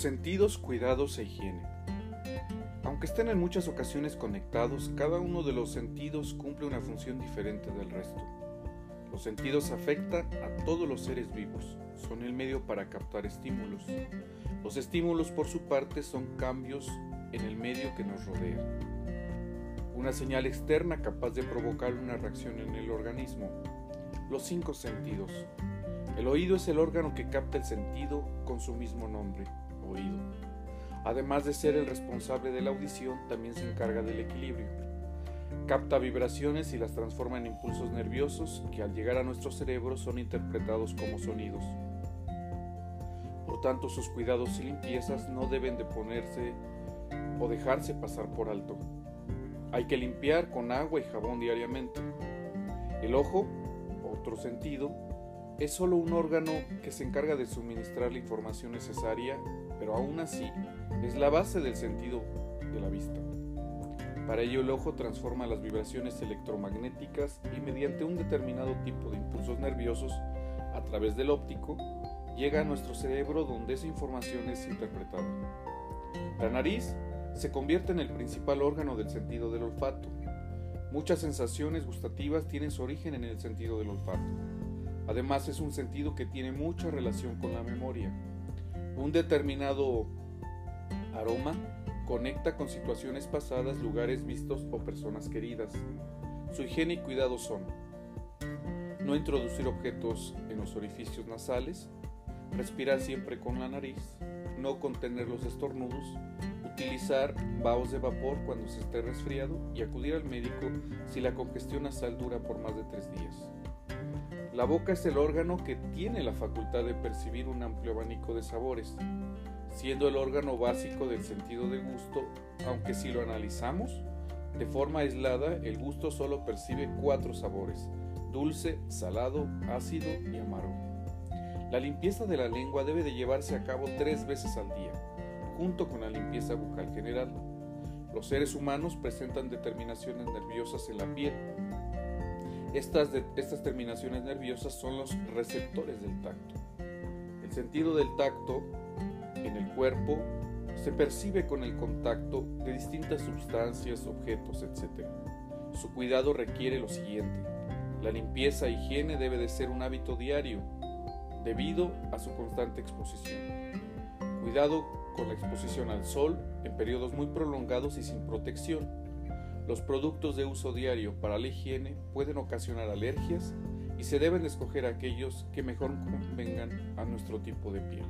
Sentidos, cuidados e higiene. Aunque estén en muchas ocasiones conectados, cada uno de los sentidos cumple una función diferente del resto. Los sentidos afectan a todos los seres vivos, son el medio para captar estímulos. Los estímulos por su parte son cambios en el medio que nos rodea. Una señal externa capaz de provocar una reacción en el organismo. Los cinco sentidos. El oído es el órgano que capta el sentido con su mismo nombre, oído. Además de ser el responsable de la audición, también se encarga del equilibrio. Capta vibraciones y las transforma en impulsos nerviosos que al llegar a nuestro cerebro son interpretados como sonidos. Por tanto, sus cuidados y limpiezas no deben de ponerse o dejarse pasar por alto. Hay que limpiar con agua y jabón diariamente. El ojo, otro sentido, es solo un órgano que se encarga de suministrar la información necesaria, pero aún así es la base del sentido de la vista. Para ello el ojo transforma las vibraciones electromagnéticas y mediante un determinado tipo de impulsos nerviosos a través del óptico llega a nuestro cerebro donde esa información es interpretada. La nariz se convierte en el principal órgano del sentido del olfato. Muchas sensaciones gustativas tienen su origen en el sentido del olfato. Además es un sentido que tiene mucha relación con la memoria. Un determinado aroma conecta con situaciones pasadas, lugares vistos o personas queridas. Su higiene y cuidado son no introducir objetos en los orificios nasales, respirar siempre con la nariz, no contener los estornudos, utilizar vaos de vapor cuando se esté resfriado y acudir al médico si la congestión nasal dura por más de tres días. La boca es el órgano que tiene la facultad de percibir un amplio abanico de sabores, siendo el órgano básico del sentido de gusto, aunque si lo analizamos, de forma aislada el gusto solo percibe cuatro sabores, dulce, salado, ácido y amargo. La limpieza de la lengua debe de llevarse a cabo tres veces al día, junto con la limpieza bucal general. Los seres humanos presentan determinaciones nerviosas en la piel, estas, estas terminaciones nerviosas son los receptores del tacto. El sentido del tacto en el cuerpo se percibe con el contacto de distintas sustancias, objetos, etc. Su cuidado requiere lo siguiente. La limpieza e higiene debe de ser un hábito diario debido a su constante exposición. Cuidado con la exposición al sol en periodos muy prolongados y sin protección los productos de uso diario para la higiene pueden ocasionar alergias y se deben escoger aquellos que mejor convengan a nuestro tipo de piel.